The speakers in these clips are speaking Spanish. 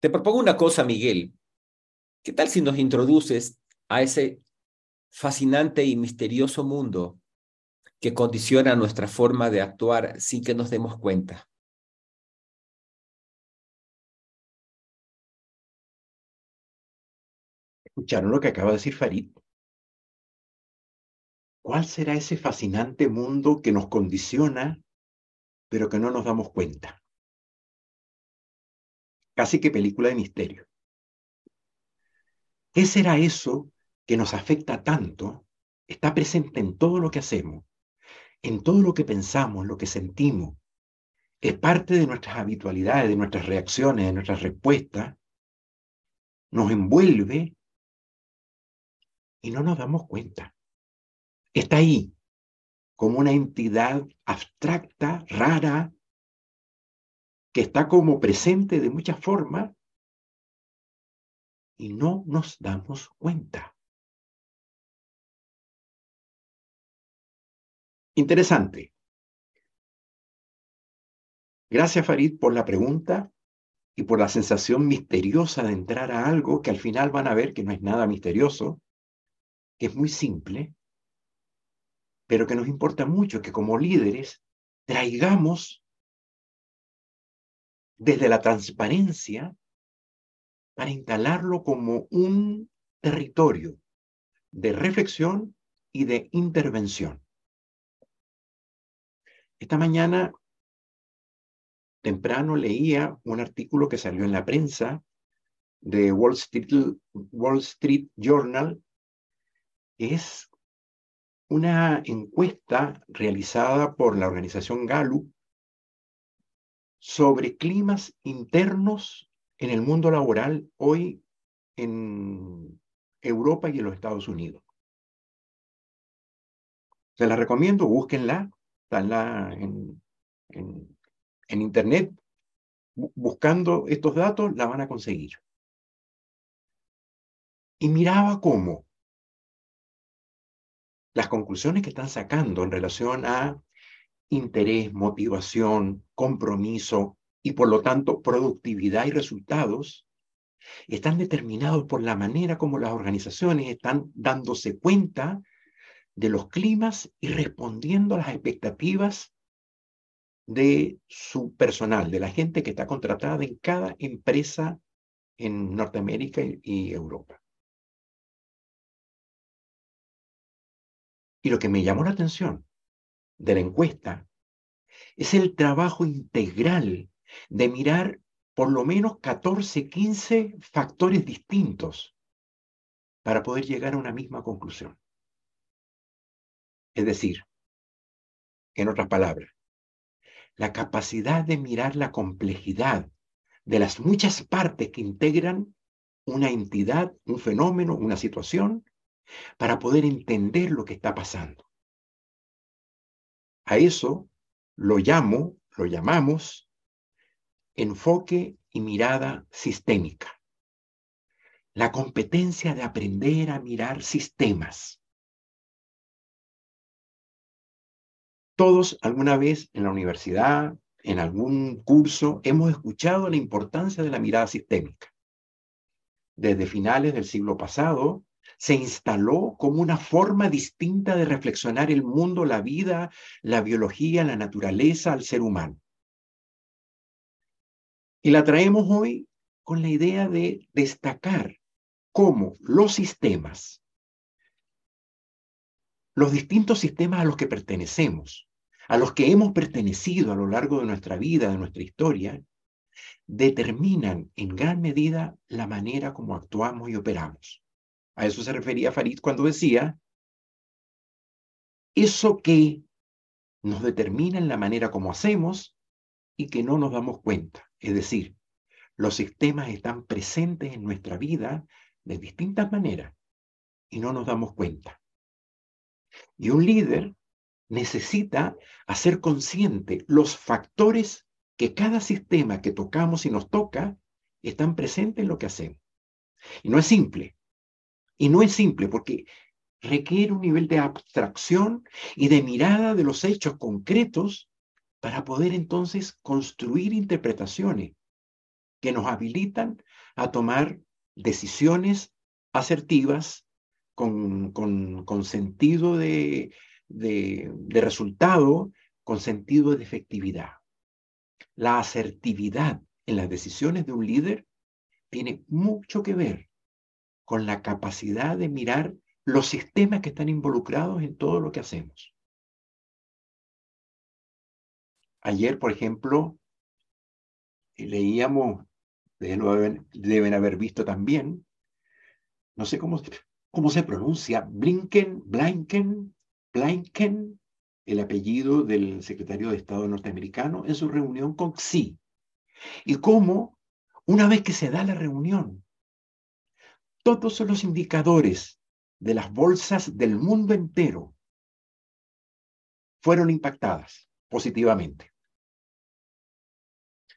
Te propongo una cosa, Miguel. ¿Qué tal si nos introduces a ese fascinante y misterioso mundo que condiciona nuestra forma de actuar sin que nos demos cuenta? ¿Escucharon lo que acaba de decir Farid? ¿Cuál será ese fascinante mundo que nos condiciona, pero que no nos damos cuenta? Casi que película de misterio. ¿Qué será eso que nos afecta tanto? Está presente en todo lo que hacemos, en todo lo que pensamos, lo que sentimos. Es parte de nuestras habitualidades, de nuestras reacciones, de nuestras respuestas. Nos envuelve y no nos damos cuenta. Está ahí, como una entidad abstracta, rara, que está como presente de muchas formas y no nos damos cuenta. Interesante. Gracias, Farid, por la pregunta y por la sensación misteriosa de entrar a algo que al final van a ver que no es nada misterioso, que es muy simple, pero que nos importa mucho que como líderes traigamos desde la transparencia para instalarlo como un territorio de reflexión y de intervención. Esta mañana, temprano, leía un artículo que salió en la prensa de Wall Street, Journal, que es una encuesta realizada por la organización Gallup sobre climas internos en el mundo laboral hoy en Europa y en los Estados Unidos. Se la recomiendo, búsquenla, está en, en, en Internet, buscando estos datos, la van a conseguir. Y miraba cómo las conclusiones que están sacando en relación a interés, motivación, compromiso, y por lo tanto productividad y resultados están determinados por la manera como las organizaciones están dándose cuenta de los climas y respondiendo a las expectativas de su personal, de la gente que está contratada en cada empresa en Norteamérica y Europa. Y lo que me llamó la atención de la encuesta es el trabajo integral de mirar por lo menos 14, 15 factores distintos para poder llegar a una misma conclusión. Es decir, en otras palabras, la capacidad de mirar la complejidad de las muchas partes que integran una entidad, un fenómeno, una situación, para poder entender lo que está pasando. A eso lo llamo, lo llamamos enfoque y mirada sistémica. La competencia de aprender a mirar sistemas. Todos alguna vez en la universidad, en algún curso, hemos escuchado la importancia de la mirada sistémica. Desde finales del siglo pasado, se instaló como una forma distinta de reflexionar el mundo, la vida, la biología, la naturaleza, al ser humano. Y la traemos hoy con la idea de destacar cómo los sistemas, los distintos sistemas a los que pertenecemos, a los que hemos pertenecido a lo largo de nuestra vida, de nuestra historia, determinan en gran medida la manera como actuamos y operamos. A eso se refería Farid cuando decía, eso que nos determina en la manera como hacemos y que no nos damos cuenta. Es decir, los sistemas están presentes en nuestra vida de distintas maneras y no nos damos cuenta. Y un líder necesita hacer consciente los factores que cada sistema que tocamos y nos toca están presentes en lo que hacemos. Y no es simple. Y no es simple porque requiere un nivel de abstracción y de mirada de los hechos concretos para poder entonces construir interpretaciones que nos habilitan a tomar decisiones asertivas con, con, sentido de, de, de resultado, con sentido de efectividad. La asertividad en las decisiones de un líder tiene mucho que ver con la capacidad de mirar los sistemas que están involucrados en todo lo que hacemos. Ayer, por ejemplo, leíamos, deben, haber visto también, no sé cómo, cómo se pronuncia, Blinken, Blinken, Blinken, el apellido del secretario de Estado norteamericano, en su reunión con Xi. Y cómo, una vez que se da la reunión, todos los indicadores de las bolsas del mundo entero fueron impactadas positivamente.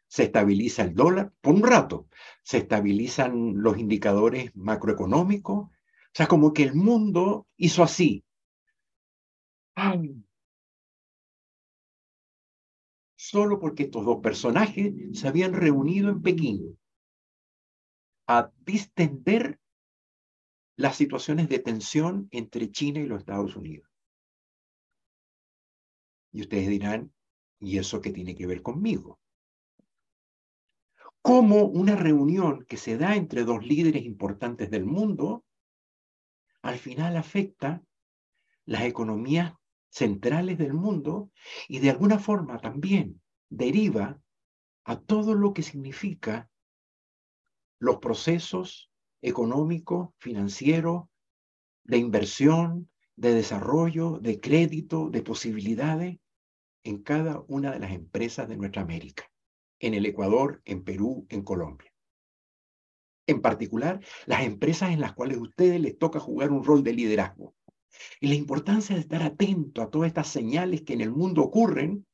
Se estabiliza el dólar por un rato, se estabilizan los indicadores macroeconómicos, o sea, como que el mundo hizo así. Solo porque estos dos personajes se habían reunido en Pekín a distender las situaciones de tensión entre China y los Estados Unidos. Y ustedes dirán, ¿y eso qué tiene que ver conmigo? ¿Cómo una reunión que se da entre dos líderes importantes del mundo al final afecta las economías centrales del mundo y de alguna forma también deriva a todo lo que significa los procesos económico, financiero, de inversión, de desarrollo, de crédito, de posibilidades en cada una de las empresas de nuestra América, en el Ecuador, en Perú, en Colombia. En particular, las empresas en las cuales a ustedes les toca jugar un rol de liderazgo. Y la importancia de estar atento a todas estas señales que en el mundo ocurren,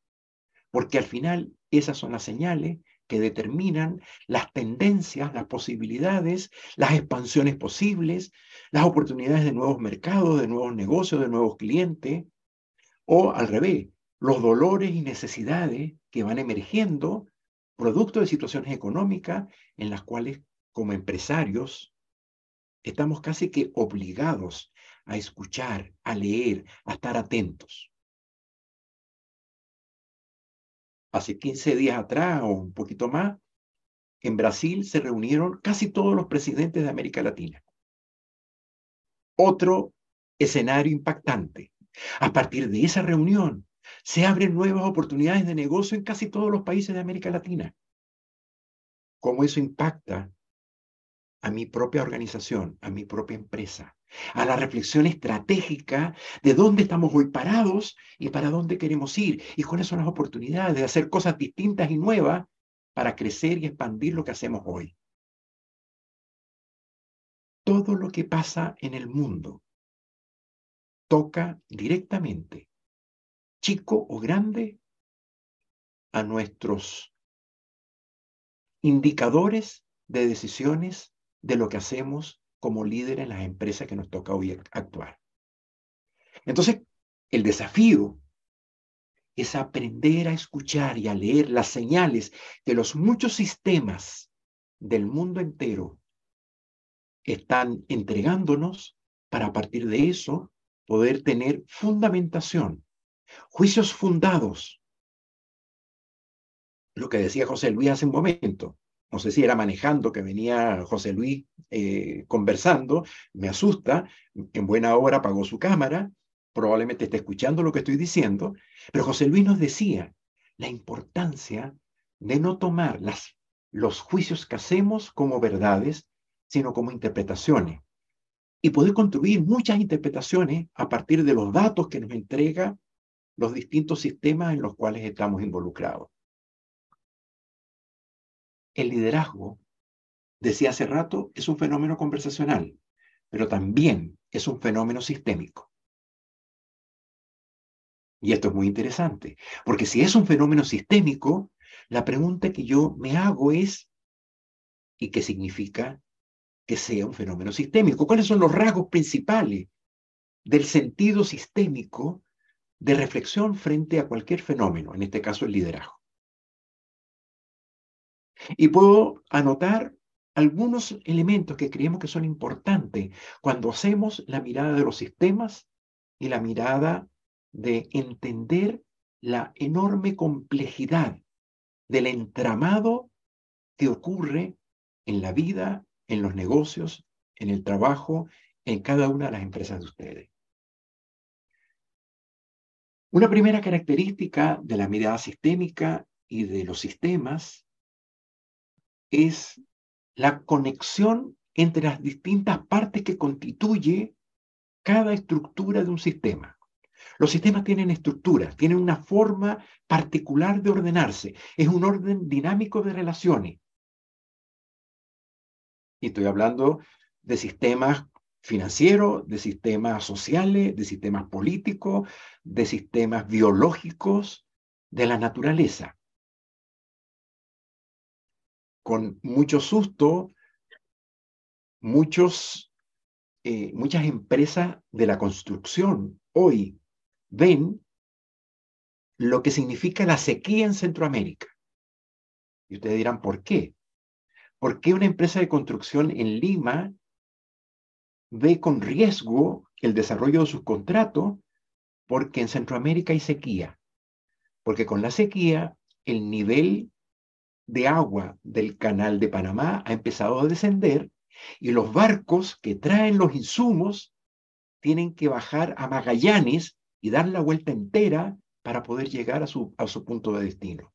porque al final esas son las señales que determinan las tendencias, las posibilidades, las expansiones posibles, las oportunidades de nuevos mercados, de nuevos negocios, de nuevos clientes, o al revés, los dolores y necesidades que van emergiendo producto de situaciones económicas en las cuales como empresarios estamos casi que obligados a escuchar, a leer, a estar atentos. Hace 15 días atrás o un poquito más, en Brasil se reunieron casi todos los presidentes de América Latina. Otro escenario impactante. A partir de esa reunión se abren nuevas oportunidades de negocio en casi todos los países de América Latina. ¿Cómo eso impacta a mi propia organización, a mi propia empresa? a la reflexión estratégica de dónde estamos hoy parados y para dónde queremos ir y cuáles son las oportunidades de hacer cosas distintas y nuevas para crecer y expandir lo que hacemos hoy. Todo lo que pasa en el mundo toca directamente, chico o grande, a nuestros indicadores de decisiones de lo que hacemos como líder en las empresas que nos toca hoy actuar. Entonces, el desafío es aprender a escuchar y a leer las señales que los muchos sistemas del mundo entero están entregándonos para a partir de eso poder tener fundamentación, juicios fundados. Lo que decía José Luis hace un momento, no sé si era manejando que venía José Luis eh, conversando, me asusta, en buena hora apagó su cámara, probablemente esté escuchando lo que estoy diciendo, pero José Luis nos decía la importancia de no tomar los juicios que hacemos como verdades, sino como interpretaciones. Y poder construir muchas interpretaciones a partir de los datos que nos entrega los distintos sistemas en los cuales estamos involucrados. El liderazgo, decía hace rato, es un fenómeno conversacional, pero también es un fenómeno sistémico. Y esto es muy interesante, porque si es un fenómeno sistémico, la pregunta que yo me hago es, ¿y qué significa que sea un fenómeno sistémico? ¿Cuáles son los rasgos principales del sentido sistémico de reflexión frente a cualquier fenómeno, en este caso el liderazgo? Y puedo anotar algunos elementos que creemos que son importantes cuando hacemos la mirada de los sistemas y la mirada de entender la enorme complejidad del entramado que ocurre en la vida, en los negocios, en el trabajo, en cada una de las empresas de ustedes. Una primera característica de la mirada sistémica y de los sistemas es la conexión entre las distintas partes que constituye cada estructura de un sistema. Los sistemas tienen estructuras, tienen una forma particular de ordenarse. Es un orden dinámico de relaciones. Y estoy hablando de sistemas financieros, de sistemas sociales, de sistemas políticos, de sistemas biológicos, de la naturaleza. Con mucho susto, muchos, eh, muchas empresas de la construcción hoy ven lo que significa la sequía en Centroamérica. Y ustedes dirán, ¿por qué? ¿Por qué una empresa de construcción en Lima ve con riesgo el desarrollo de sus contratos? Porque en Centroamérica hay sequía. Porque con la sequía el nivel de agua del canal de Panamá ha empezado a descender y los barcos que traen los insumos tienen que bajar a Magallanes y dar la vuelta entera para poder llegar a su, a su punto de destino,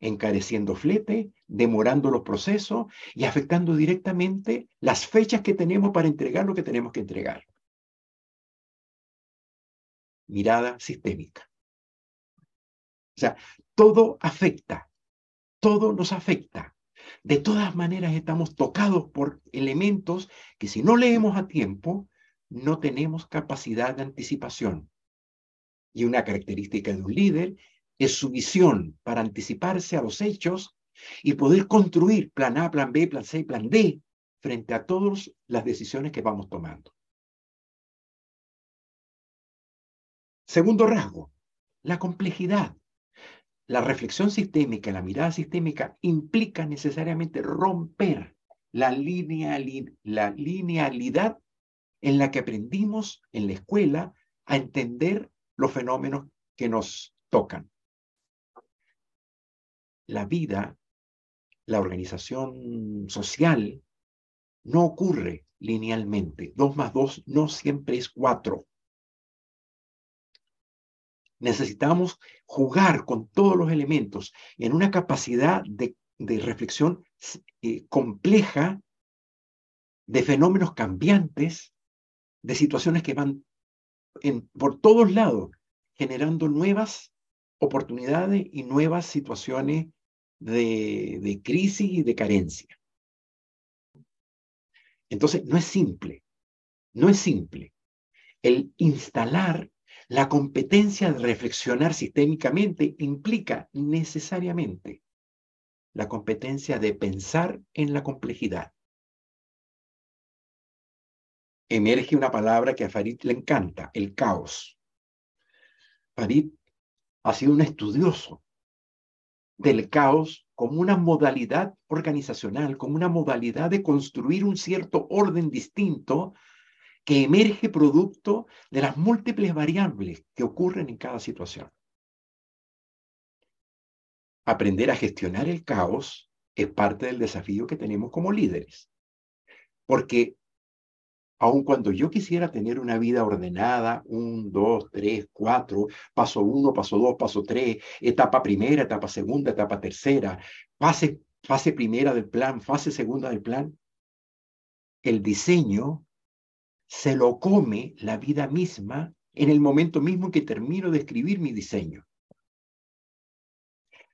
encareciendo flete, demorando los procesos y afectando directamente las fechas que tenemos para entregar lo que tenemos que entregar. Mirada sistémica. O sea, todo afecta, todo nos afecta. De todas maneras estamos tocados por elementos que si no leemos a tiempo, no tenemos capacidad de anticipación. Y una característica de un líder es su visión para anticiparse a los hechos y poder construir plan A, plan B, plan C plan D frente a todas las decisiones que vamos tomando. Segundo rasgo, la complejidad. La reflexión sistémica, la mirada sistémica implica necesariamente romper la, la linealidad en la que aprendimos en la escuela a entender los fenómenos que nos tocan. La vida, la organización social, no ocurre linealmente. Dos más dos no siempre es cuatro. Necesitamos jugar con todos los elementos en una capacidad de, reflexión eh, compleja de fenómenos cambiantes, de situaciones que van por todos lados, generando nuevas oportunidades y nuevas situaciones de, de crisis y de carencia. Entonces, no es simple, no es simple. El instalar la competencia de reflexionar sistémicamente implica necesariamente la competencia de pensar en la complejidad emerge una palabra que a Farid le encanta, el caos. Farid ha sido un estudioso del caos como una modalidad organizacional, como una modalidad de construir un cierto orden distinto que emerge producto de las múltiples variables que ocurren en cada situación. Aprender a gestionar el caos es parte del desafío que tenemos como líderes, porque aun cuando yo quisiera tener una vida ordenada, un, dos, tres, cuatro, paso uno, paso dos, paso tres, etapa primera, etapa segunda, etapa tercera, fase, fase primera del plan, fase segunda del plan, el diseño se lo come la vida misma en el momento mismo que termino de escribir mi diseño.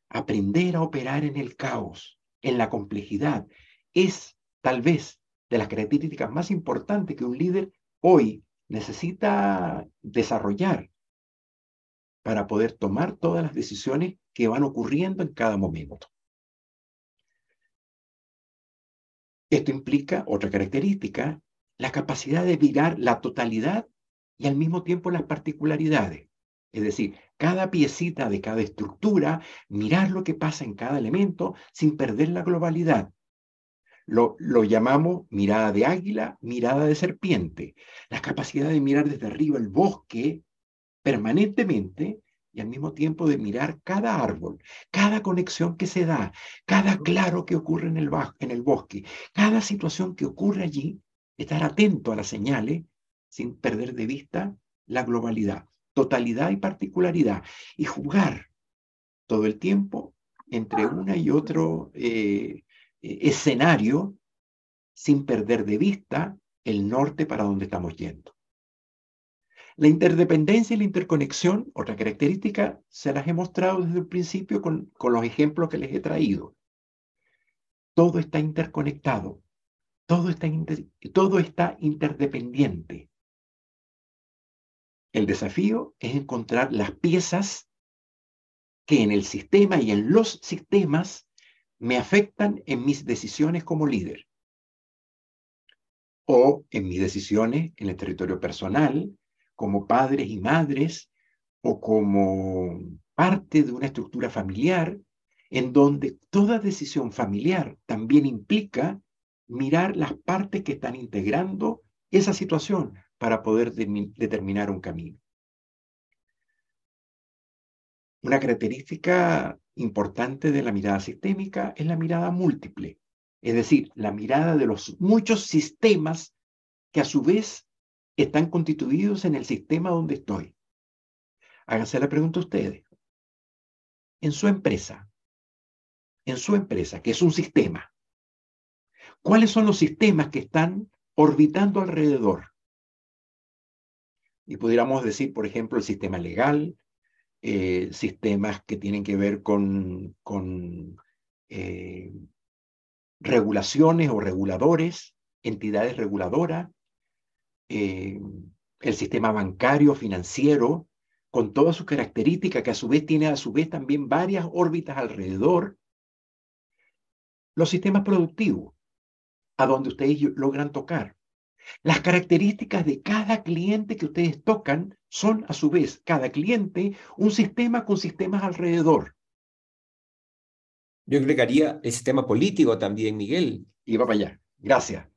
Aprender a operar en el caos, en la complejidad, es tal vez de las características más importantes que un líder hoy necesita desarrollar para poder tomar todas las decisiones que van ocurriendo en cada momento. Esto implica otra característica, la capacidad de mirar la totalidad y al mismo tiempo las particularidades. Es decir, cada piecita de cada estructura, mirar lo que pasa en cada elemento sin perder la globalidad. Lo, lo, llamamos mirada de águila, mirada de serpiente. La capacidad de mirar desde arriba el bosque permanentemente y al mismo tiempo de mirar cada árbol, cada conexión que se da, cada claro que ocurre en el, en el bosque, cada situación que ocurre allí, estar atento a las señales sin perder de vista la globalidad, totalidad y particularidad, y jugar todo el tiempo entre una y otro eh, eh, escenario sin perder de vista el norte para donde estamos yendo. La interdependencia y la interconexión, otra característica, se las he mostrado desde el principio con, con los ejemplos que les he traído. Todo está interconectado, todo está, todo está interdependiente. El desafío es encontrar las piezas que en el sistema y en los sistemas me afectan en mis decisiones como líder o en mis decisiones en el territorio personal, como padres y madres o como parte de una estructura familiar en donde toda decisión familiar también implica mirar las partes que están integrando esa situación para poder determinar un camino. Una característica importante de la mirada sistémica es la mirada múltiple, es decir, la mirada de los muchos sistemas que a su vez están constituidos en el sistema donde estoy. Háganse la pregunta ustedes. En su empresa, en su empresa, que es un sistema, ¿cuáles son los sistemas que están orbitando alrededor? Y pudiéramos decir, por ejemplo, el sistema legal, eh, sistemas que tienen que ver con, eh, regulaciones o reguladores, entidades reguladoras, eh, el sistema bancario, financiero, con todas sus características, que a su vez tiene a su vez también varias órbitas alrededor, los sistemas productivos, a donde ustedes logran tocar. Las características de cada cliente que ustedes tocan son a su vez, cada cliente, un sistema con sistemas alrededor. Yo agregaría el sistema político también, Miguel. Y va para allá. Gracias.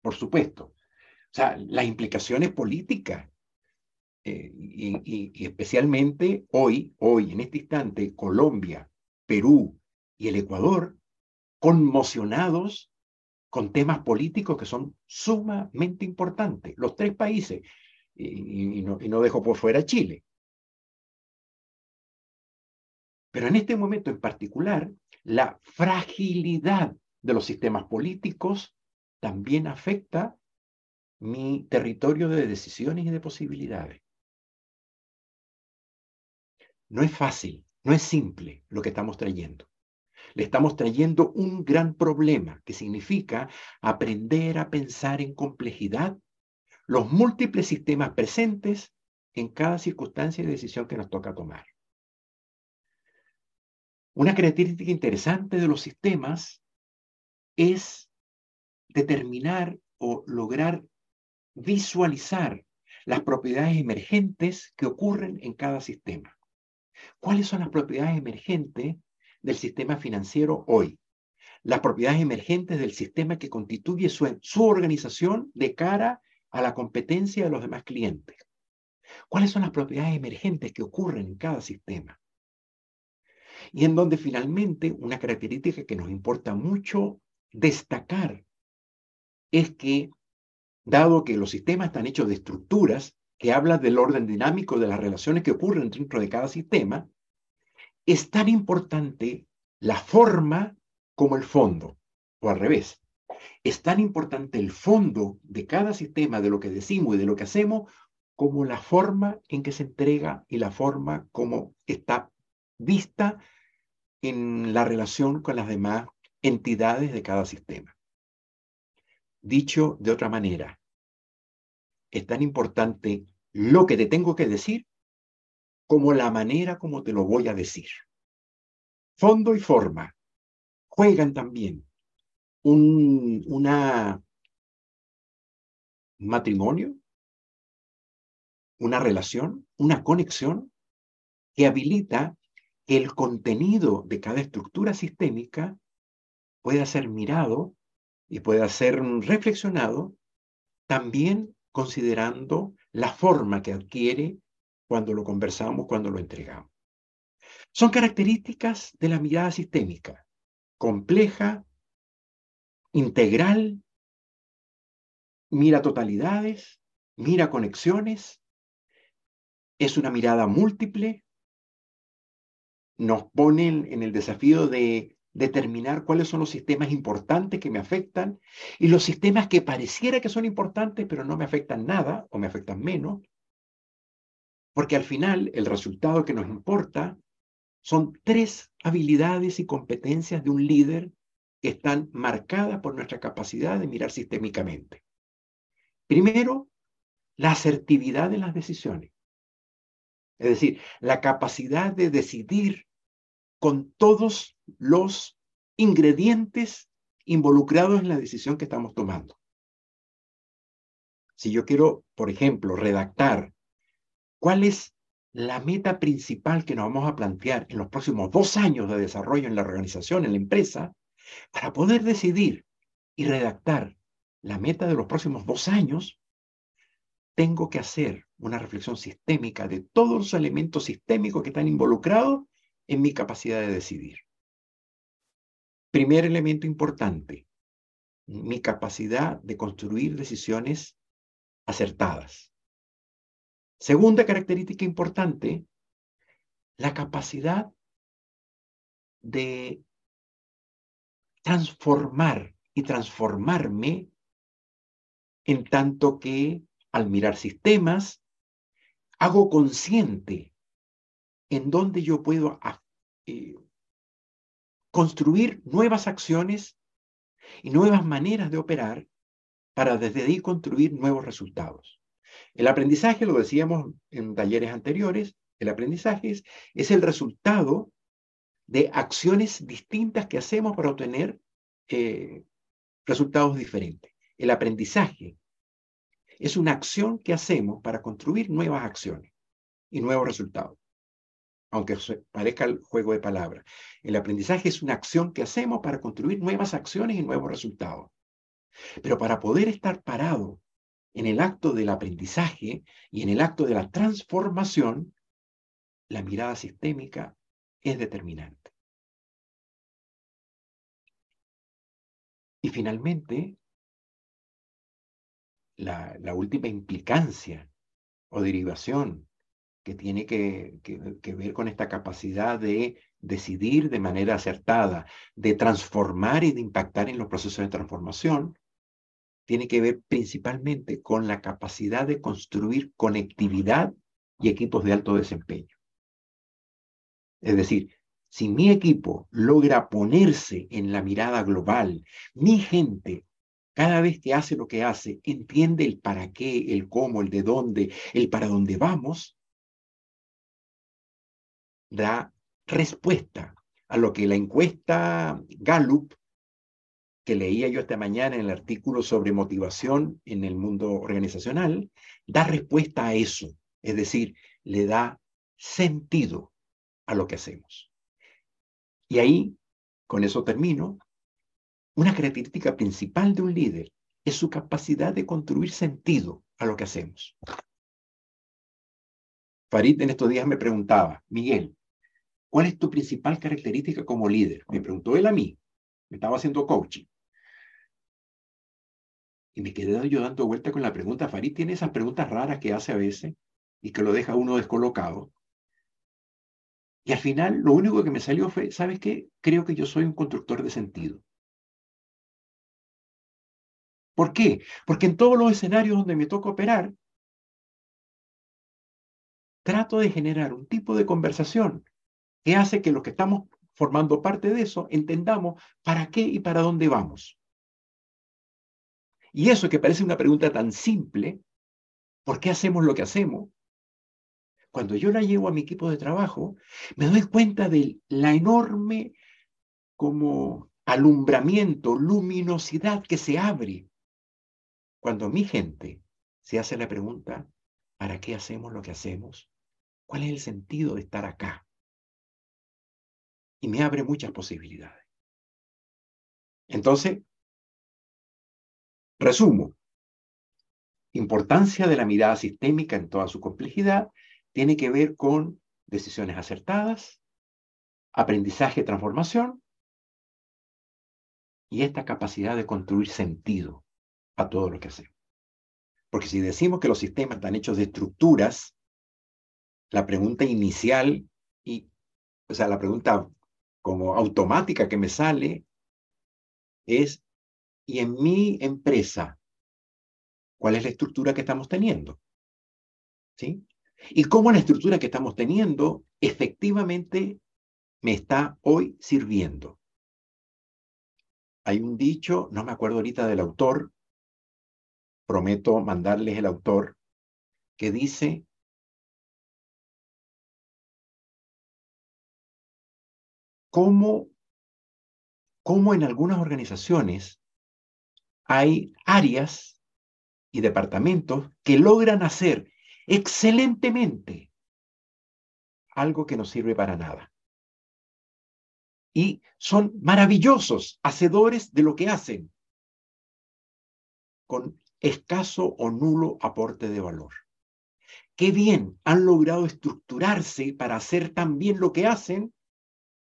Por supuesto. O sea, las implicaciones políticas. Eh, y, especialmente hoy, hoy, en este instante, Colombia, Perú y el Ecuador, conmocionados con temas políticos que son sumamente importantes. Los tres países, y, no, no dejo por fuera Chile. Pero en este momento en particular, la fragilidad de los sistemas políticos también afecta mi territorio de decisiones y de posibilidades. No es fácil, no es simple lo que estamos trayendo. Le estamos trayendo un gran problema que significa aprender a pensar en complejidad los múltiples sistemas presentes en cada circunstancia y decisión que nos toca tomar. Una característica interesante de los sistemas es determinar o lograr visualizar las propiedades emergentes que ocurren en cada sistema. ¿Cuáles son las propiedades emergentes del sistema financiero hoy? Las propiedades emergentes del sistema que constituye su, organización de cara a la competencia de los demás clientes. ¿Cuáles son las propiedades emergentes que ocurren en cada sistema? Y en donde finalmente una característica que nos importa mucho destacar es que dado que los sistemas están hechos de estructuras que hablan del orden dinámico de las relaciones que ocurren dentro de cada sistema, es tan importante la forma como el fondo, o al revés. Es tan importante el fondo de cada sistema, de lo que decimos y de lo que hacemos, como la forma en que se entrega y la forma como está vista en la relación con las demás entidades de cada sistema. Dicho de otra manera, es tan importante lo que te tengo que decir como la manera como te lo voy a decir. Fondo y forma juegan también un una matrimonio, una relación, una conexión, que habilita que el contenido de cada estructura sistémica pueda ser mirado y pueda ser reflexionado también considerando la forma que adquiere cuando lo conversamos, cuando lo entregamos. Son características de la mirada sistémica, compleja, integral, mira totalidades, mira conexiones, es una mirada múltiple, nos pone en el desafío de determinar cuáles son los sistemas importantes que me afectan y los sistemas que pareciera que son importantes pero no me afectan nada o me afectan menos, porque al final el resultado que nos importa son tres habilidades y competencias de un líder que están marcadas por nuestra capacidad de mirar sistémicamente. Primero, la asertividad en las decisiones. Es decir, la capacidad de decidir con todos los ingredientes involucrados en la decisión que estamos tomando. Si yo quiero, por ejemplo, redactar cuál es la meta principal que nos vamos a plantear en los próximos dos años de desarrollo en la organización, en la empresa, para poder decidir y redactar la meta de los próximos dos años, tengo que hacer una reflexión sistémica de todos los elementos sistémicos que están involucrados en mi capacidad de decidir. Primer elemento importante, mi capacidad de construir decisiones acertadas. Segunda característica importante, la capacidad de transformar y transformarme en tanto que al mirar sistemas, hago consciente en dónde yo puedo ah, eh, construir nuevas acciones y nuevas maneras de operar para desde ahí construir nuevos resultados. El aprendizaje, lo decíamos en talleres anteriores, el aprendizaje es, el resultado de acciones distintas que hacemos para obtener eh, resultados diferentes. El aprendizaje es una acción que hacemos para construir nuevas acciones y nuevos resultados. Aunque parezca el juego de palabras. El aprendizaje es una acción que hacemos para construir nuevas acciones y nuevos resultados. Pero para poder estar parado en el acto del aprendizaje y en el acto de la transformación, la mirada sistémica es determinante. Y finalmente, la, última implicancia o derivación que tiene que, ver con esta capacidad de decidir de manera acertada, de transformar y de impactar en los procesos de transformación, tiene que ver principalmente con la capacidad de construir conectividad y equipos de alto desempeño. Es decir, si mi equipo logra ponerse en la mirada global, mi gente cada vez que hace lo que hace, entiende el para qué, el cómo, el de dónde, el para dónde vamos, da respuesta a lo que la encuesta Gallup, que leía yo esta mañana en el artículo sobre motivación en el mundo organizacional, da respuesta a eso. Es decir, le da sentido a lo que hacemos. Y ahí, con eso termino, una característica principal de un líder es su capacidad de construir sentido a lo que hacemos. Farid en estos días me preguntaba, Miguel, ¿cuál es tu principal característica como líder? Me preguntó él a mí, me estaba haciendo coaching. Y me quedé yo dando vuelta con la pregunta. Farid tiene esas preguntas raras que hace a veces y que lo deja uno descolocado. Y al final lo único que me salió fue, ¿sabes qué? Creo que yo soy un constructor de sentido. ¿Por qué? Porque en todos los escenarios donde me toca operar, trato de generar un tipo de conversación que hace que los que estamos formando parte de eso entendamos para qué y para dónde vamos. Y eso que parece una pregunta tan simple, ¿por qué hacemos lo que hacemos? Cuando yo la llevo a mi equipo de trabajo, me doy cuenta de la enorme como alumbramiento, luminosidad que se abre cuando mi gente se hace la pregunta, ¿para qué hacemos lo que hacemos? ¿Cuál es el sentido de estar acá? Y me abre muchas posibilidades. Entonces, resumo. Importancia de la mirada sistémica en toda su complejidad tiene que ver con decisiones acertadas, aprendizaje, transformación y esta capacidad de construir sentido a todo lo que hacemos. Porque si decimos que los sistemas están hechos de estructuras, la pregunta inicial y, o sea, la pregunta como automática que me sale es, ¿y en mi empresa cuál es la estructura que estamos teniendo? ¿Sí? Y cómo la estructura que estamos teniendo efectivamente me está hoy sirviendo. Hay un dicho, no me acuerdo ahorita del autor, prometo mandarles el autor, que dice, cómo, cómo en algunas organizaciones hay áreas y departamentos que logran hacer excelentemente algo que no sirve para nada. Y son maravillosos hacedores de lo que hacen, con escaso o nulo aporte de valor. Qué bien han logrado estructurarse para hacer tan bien lo que hacen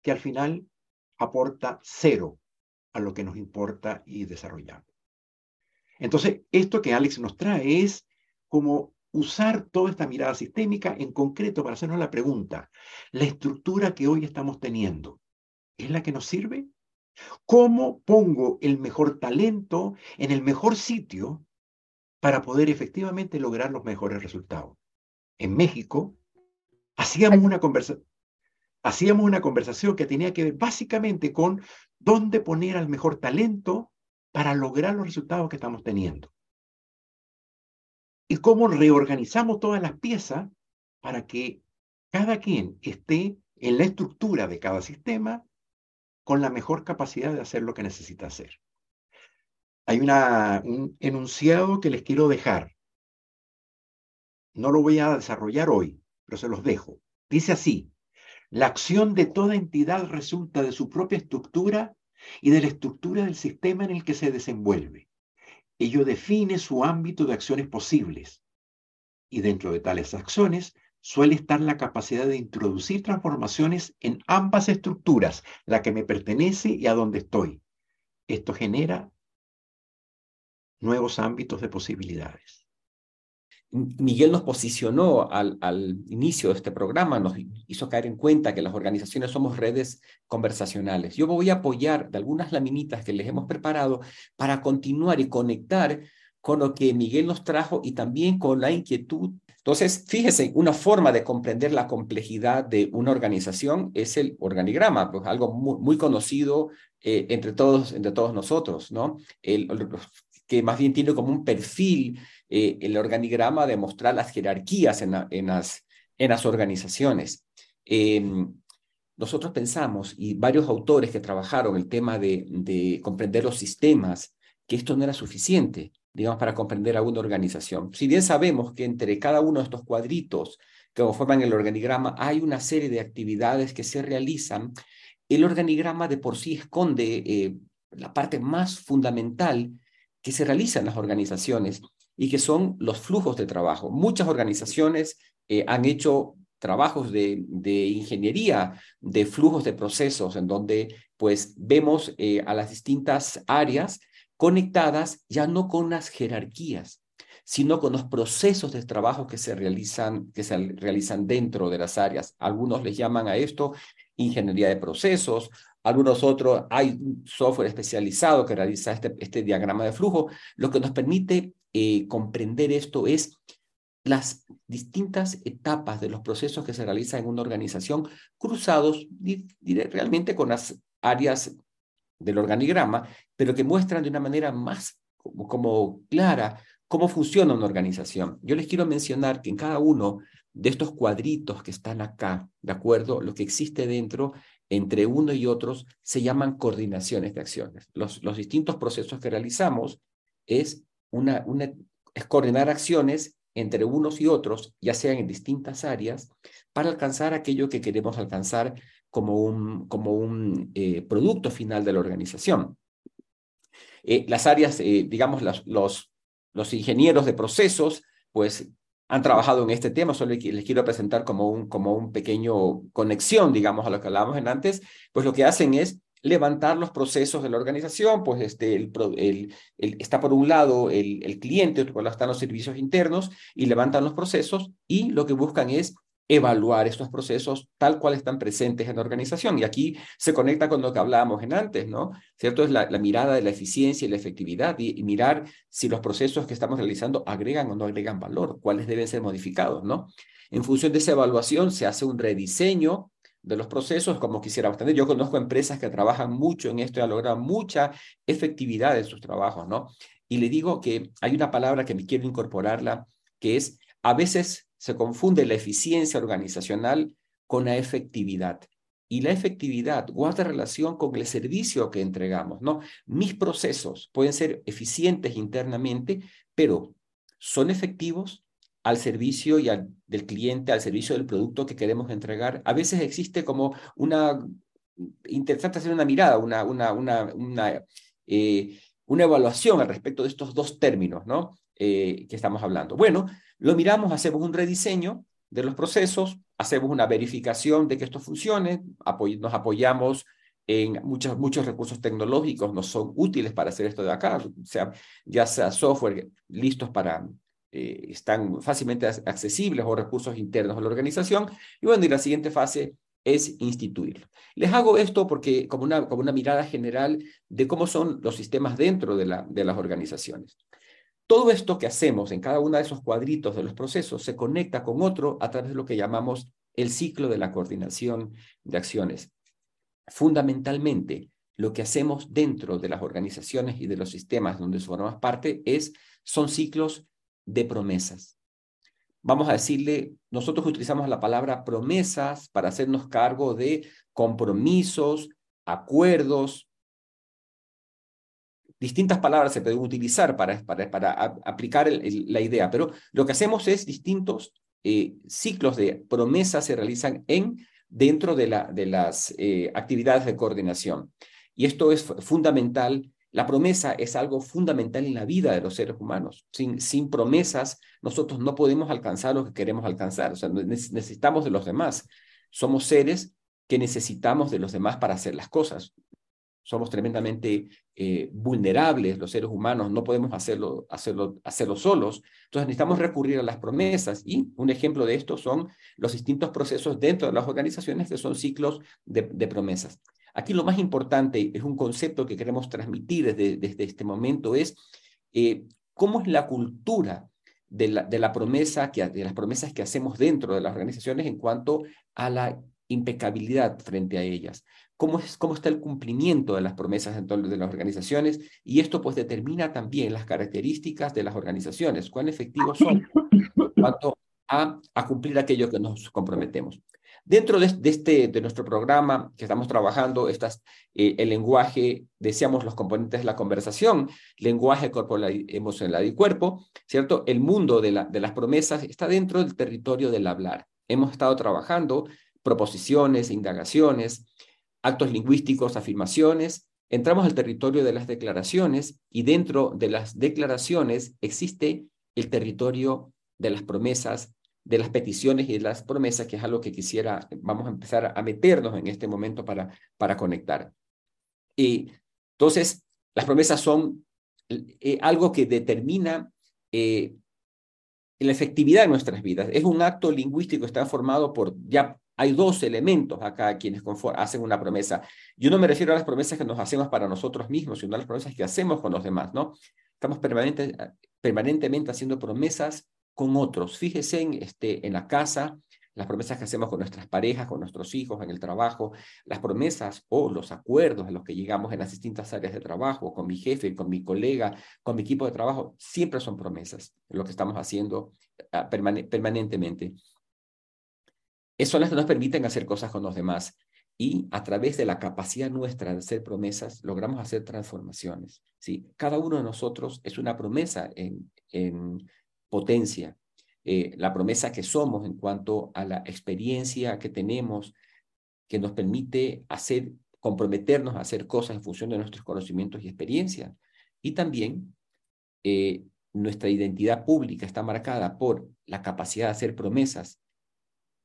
que al final aporta cero a lo que nos importa y desarrollamos. Entonces, esto que Alex nos trae es como usar toda esta mirada sistémica en concreto para hacernos la pregunta, ¿la estructura que hoy estamos teniendo es la que nos sirve? ¿Cómo pongo el mejor talento en el mejor sitio para poder efectivamente lograr los mejores resultados? En México, hacíamos una, hacíamos una conversación que tenía que ver básicamente con dónde poner al mejor talento para lograr los resultados que estamos teniendo y cómo reorganizamos todas las piezas para que cada quien esté en la estructura de cada sistema con la mejor capacidad de hacer lo que necesita hacer. Hay un enunciado que les quiero dejar. No lo voy a desarrollar hoy, pero se los dejo. Dice así, la acción de toda entidad resulta de su propia estructura y de la estructura del sistema en el que se desenvuelve. Ello define su ámbito de acciones posibles y dentro de tales acciones suele estar la capacidad de introducir transformaciones en ambas estructuras, la que me pertenece y a donde estoy. Esto genera nuevos ámbitos de posibilidades. Miguel nos posicionó al, inicio de este programa, nos hizo caer en cuenta que las organizaciones somos redes conversacionales. Yo voy a apoyar de algunas laminitas que les hemos preparado para continuar y conectar con lo que Miguel nos trajo y también con la inquietud. Entonces, fíjese, una forma de comprender la complejidad de una organización es el organigrama, pues algo muy, conocido eh, entre, todos, entre todos nosotros, ¿no? Que más bien tiene como un perfil eh, el organigrama de mostrar las jerarquías en, las, organizaciones. Em, nosotros pensamos, y varios autores que trabajaron el tema de, de comprender los sistemas, que esto no era suficiente, digamos, para comprender a una organización. Si bien sabemos que entre cada uno de estos cuadritos que forman el organigrama hay una serie de actividades que se realizan, el organigrama de por sí esconde eh, la parte más fundamental que se realiza en las organizaciones y que son los flujos de trabajo. Muchas organizaciones eh, han hecho trabajos de, de, ingeniería de flujos de procesos en donde pues vemos eh, a las distintas áreas conectadas ya no con las jerarquías, sino con los procesos de trabajo que se realizan, que se realizan dentro de las áreas. Algunos les llaman a esto ingeniería de procesos, algunos otros, hay software especializado que realiza este, este diagrama de flujo. Lo que nos permite eh, comprender esto es las distintas etapas de los procesos que se realizan en una organización cruzados realmente con las áreas del organigrama, pero que muestran de una manera más como, clara cómo funciona una organización. Yo les quiero mencionar que en cada uno de estos cuadritos que están acá, ¿de acuerdo? Lo que existe dentro entre uno y otros se llaman coordinaciones de acciones. Los, los distintos procesos que realizamos es, una, es coordinar acciones entre unos y otros, ya sean en distintas áreas, para alcanzar aquello que queremos alcanzar como un, como un eh, producto final de la organización. Eh, las áreas, eh, digamos, los, los ingenieros de procesos, pues han trabajado en este tema, solo les quiero presentar como un, como un pequeño conexión, digamos, a lo que hablábamos en antes, pues lo que hacen es levantar los procesos de la organización, pues este, el, está por un lado el, cliente, otro lado están los servicios internos y levantan los procesos y lo que buscan es evaluar estos procesos tal cual están presentes en la organización. Y aquí se conecta con lo que hablábamos en antes, ¿no? ¿Cierto? Es la, la mirada de la eficiencia y la efectividad y, y, mirar si los procesos que estamos realizando agregan o no agregan valor, cuáles deben ser modificados, ¿no? En función de esa evaluación se hace un rediseño de los procesos como quisiéramos tener. Yo conozco empresas que trabajan mucho en esto y han logrado mucha efectividad en sus trabajos, ¿no? Y le digo que hay una palabra que me quiero incorporarla, que es a veces se confunde la eficiencia organizacional con la efectividad. Y la efectividad guarda relación con el servicio que entregamos, ¿no? Mis procesos pueden ser eficientes internamente, pero son efectivos al servicio y al, del cliente, al servicio del producto que queremos entregar. A veces existe como una, interesante hacer una mirada, una, una, una, una, eh, una evaluación al respecto de estos dos términos, ¿no? Eh, que estamos hablando. Bueno, lo miramos, hacemos un rediseño de los procesos, hacemos una verificación de que esto funcione, apoy nos apoyamos en muchos, muchos recursos tecnológicos, nos son útiles para hacer esto de acá, o sea, ya sea software listos para, eh, están fácilmente accesibles o recursos internos de la organización. Y bueno, y la siguiente fase es instituirlo. Les hago esto porque como una, como una mirada general de cómo son los sistemas dentro de, la, de las organizaciones. Todo esto que hacemos en cada uno de esos cuadritos de los procesos se conecta con otro a través de lo que llamamos el ciclo de la coordinación de acciones. Fundamentalmente, lo que hacemos dentro de las organizaciones y de los sistemas donde formamos parte es, son ciclos de promesas. Vamos a decirle, nosotros utilizamos la palabra promesas para hacernos cargo de compromisos, acuerdos, distintas palabras se pueden utilizar para, para, aplicar la idea, pero lo que hacemos es distintos eh, ciclos de promesas se realizan en, dentro de, la, de las eh, actividades de coordinación. Y esto es fundamental. La promesa es algo fundamental en la vida de los seres humanos. Sin, sin promesas, nosotros no podemos alcanzar lo que queremos alcanzar. O sea, necesitamos de los demás. Somos seres que necesitamos de los demás para hacer las cosas somos tremendamente eh, vulnerables los seres humanos, no podemos hacerlo, hacerlo, hacerlo solos. Entonces necesitamos recurrir a las promesas y un ejemplo de esto son los distintos procesos dentro de las organizaciones que son ciclos de, de promesas. Aquí lo más importante es un concepto que queremos transmitir desde, este momento es eh, cómo es la cultura de la, promesa, que, de las promesas que hacemos dentro de las organizaciones en cuanto a la impecabilidad frente a ellas cómo, es, cómo está el cumplimiento de las promesas dentro de las organizaciones y esto pues determina también las características de las organizaciones, cuán efectivos son en cuanto a cumplir aquello que nos comprometemos. Dentro de, este, de nuestro programa que estamos trabajando, estas, eh, el lenguaje, deseamos los componentes de la conversación, lenguaje corporal, emocional y cuerpo, ¿cierto? El mundo de, la, de las promesas está dentro del territorio del hablar. Hemos estado trabajando proposiciones, indagaciones, actos lingüísticos, afirmaciones, entramos al territorio de las declaraciones y dentro de las declaraciones existe el territorio de las promesas, de las peticiones y de las promesas, que es algo que quisiera, vamos a empezar a meternos en este momento para, para conectar. Y entonces, las promesas son eh, algo que determina eh, la efectividad de nuestras vidas. Es un acto lingüístico, está formado por ya hay dos elementos acá quienes hacen una promesa. Yo no me refiero a las promesas que nos hacemos para nosotros mismos, sino a las promesas que hacemos con los demás, ¿no? Estamos permanente, permanentemente haciendo promesas con otros. Fíjese en, este, en la casa, las promesas que hacemos con nuestras parejas, con nuestros hijos, en el trabajo, las promesas o los acuerdos a los que llegamos en las distintas áreas de trabajo, con mi jefe, con mi colega, con mi equipo de trabajo, siempre son promesas, lo que estamos haciendo ah, permanentemente. Son las que nos permiten hacer cosas con los demás. Y a través de la capacidad nuestra de hacer promesas, logramos hacer transformaciones. ¿sí? Cada uno de nosotros es una promesa en, en potencia. eh, la promesa que somos en cuanto a la experiencia que tenemos que nos permite hacer, comprometernos a hacer cosas en función de nuestros conocimientos y experiencias. Y también eh, nuestra identidad pública está marcada por la capacidad de hacer promesas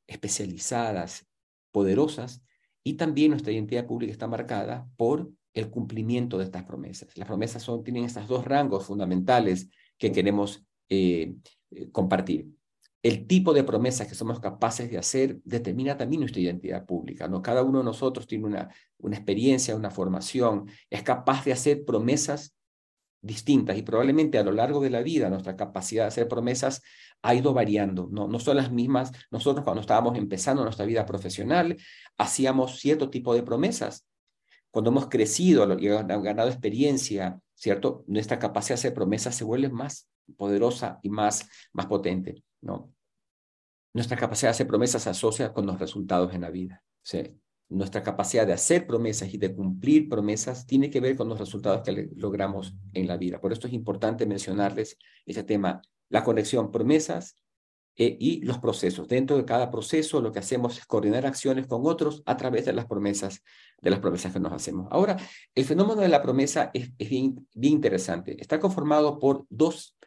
especializadas, poderosas, y también nuestra identidad pública está marcada por el cumplimiento de estas promesas. Las promesas tienen estos dos rangos fundamentales que queremos eh, eh, compartir. El tipo de promesas que somos capaces de hacer determina también nuestra identidad pública. ¿no? Cada uno de nosotros tiene una, una experiencia, una formación, es capaz de hacer promesas distintas y probablemente a lo largo de la vida nuestra capacidad de hacer promesas ha ido variando, no, no son las mismas. Nosotros cuando estábamos empezando nuestra vida profesional hacíamos cierto tipo de promesas. Cuando hemos crecido y ganado experiencia, ¿cierto? Nuestra capacidad de hacer promesas se vuelve más poderosa y más, más potente, ¿no? Nuestra capacidad de hacer promesas se asocia con los resultados en la vida. Nuestra capacidad de hacer promesas y de cumplir promesas tiene que ver con los resultados que logramos en la vida. Por esto es importante mencionarles ese tema, la conexión promesas eh, y los procesos. Dentro de cada proceso lo que hacemos es coordinar acciones con otros a través de las promesas, de las promesas que nos hacemos. Ahora, el fenómeno de la promesa es, bien interesante. Está conformado por dos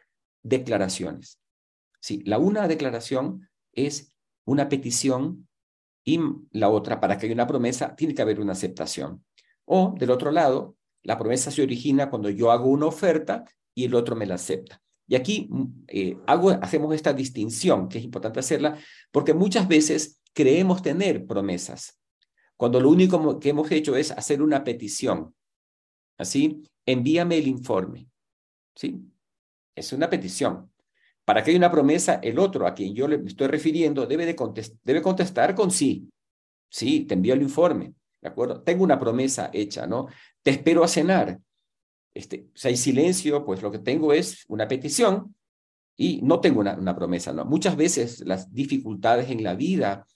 declaraciones. Sí, la una declaración es una petición y la otra, para que haya una promesa, tiene que haber una aceptación. O, del otro lado, la promesa se origina cuando yo hago una oferta y el otro me la acepta. Y aquí mm, eh, hago, hacemos esta distinción, que es importante hacerla, porque muchas veces creemos tener promesas, cuando lo único que hemos hecho es hacer una petición. Así, envíame el informe. ¿Sí? Es una petición. Para que haya una promesa, el otro a quien yo le estoy refiriendo debe, de debe contestar con sí. Sí, te envío el informe. ¿De acuerdo? Tengo una promesa hecha, ¿no? Te espero a cenar. Este, si hay silencio, pues lo que tengo es una petición y no tengo una, una promesa, ¿no? Muchas veces las dificultades en la vida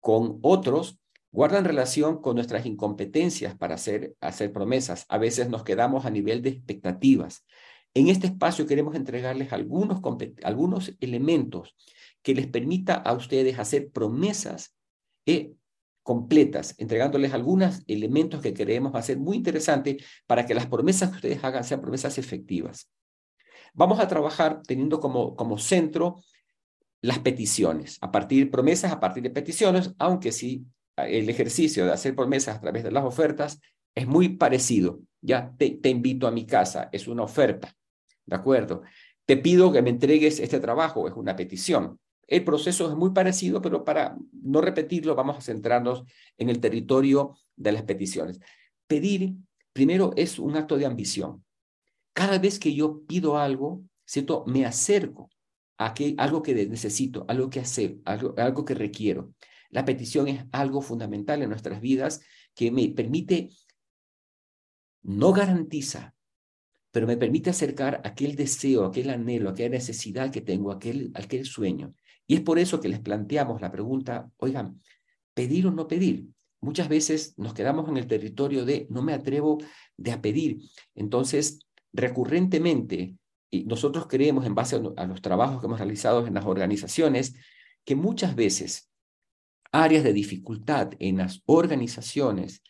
con otros guardan relación con nuestras incompetencias para hacer, hacer promesas. A veces nos quedamos a nivel de expectativas. En este espacio queremos entregarles algunos, algunos elementos que les permita a ustedes hacer promesas eh, completas, entregándoles algunos elementos que queremos hacer muy interesantes para que las promesas que ustedes hagan sean promesas efectivas. Vamos a trabajar teniendo como, como centro las peticiones, a partir de promesas, a partir de peticiones, aunque sí el ejercicio de hacer promesas a través de las ofertas es muy parecido. Ya te invito a mi casa, es una oferta. ¿De acuerdo? Te pido que me entregues este trabajo, es una petición. El proceso es muy parecido, pero para no repetirlo, vamos a centrarnos en el territorio de las peticiones. Pedir, primero, es un acto de ambición. Cada vez que yo pido algo, ¿cierto? Me acerco a que, algo que necesito, algo que hacer, algo, algo que requiero. La petición es algo fundamental en nuestras vidas que me permite, no garantiza, pero me permite acercar aquel deseo, aquel anhelo, aquella necesidad que tengo, aquel, aquel sueño. Y es por eso que les planteamos la pregunta, oigan, ¿pedir o no pedir? Muchas veces nos quedamos en el territorio de no me atrevo de a pedir. Entonces, recurrentemente, y nosotros creemos en base a los trabajos que hemos realizado en las organizaciones, que muchas veces áreas de dificultad en las organizaciones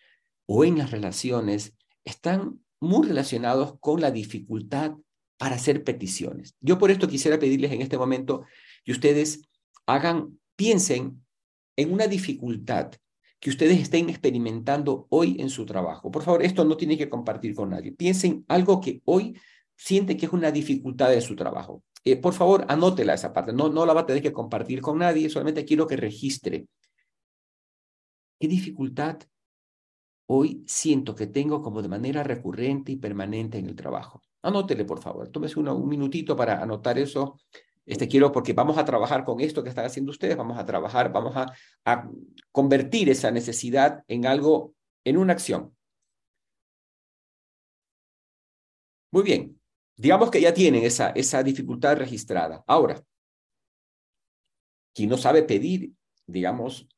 o en las relaciones están muy relacionados con la dificultad para hacer peticiones. Yo por esto quisiera pedirles en este momento que ustedes hagan, piensen en una dificultad que ustedes estén experimentando hoy en su trabajo. Por favor, esto no tiene que compartir con nadie. Piensen algo que hoy sienten que es una dificultad de su trabajo. Eh, por favor, anótela esa parte. No, no la va a tener que compartir con nadie, solamente quiero que registre. ¿Qué dificultad hoy siento que tengo como de manera recurrente y permanente en el trabajo. Anótele, por favor. Tómese un minutito para anotar eso. Este quiero porque vamos a trabajar con esto que están haciendo ustedes, vamos a trabajar, vamos a, convertir esa necesidad en algo, en una acción. Muy bien, digamos que ya tienen esa, esa dificultad registrada. Ahora, quien no sabe pedir, digamos,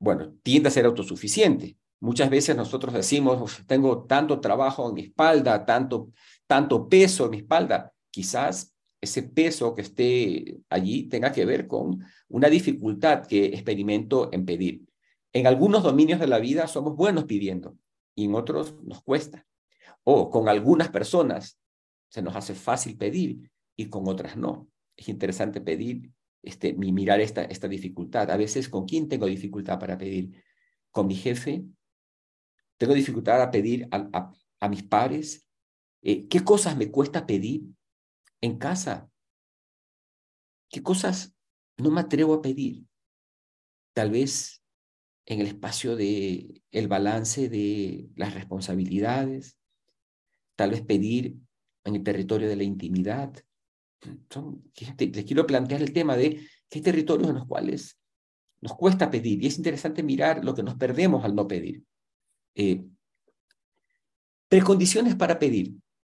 bueno, tiende a ser autosuficiente. Muchas veces nosotros decimos, tengo tanto trabajo en mi espalda, tanto, tanto peso en mi espalda. Quizás ese peso que esté allí tenga que ver con una dificultad que experimento en pedir. En algunos dominios de la vida somos buenos pidiendo y en otros nos cuesta. O con algunas personas se nos hace fácil pedir y con otras no. Es interesante pedir, este, mirar esta, esta dificultad. A veces, ¿con quién tengo dificultad para pedir? ¿Con mi jefe? ¿Tengo dificultad a pedir a, mis pares? Eh, ¿Qué cosas me cuesta pedir en casa? ¿Qué cosas no me atrevo a pedir? Tal vez en el espacio de el balance de las responsabilidades, tal vez pedir en el territorio de la intimidad. Les quiero plantear el tema de que hay territorios en los cuales nos cuesta pedir y es interesante mirar lo que nos perdemos al no pedir. Eh, precondiciones para pedir.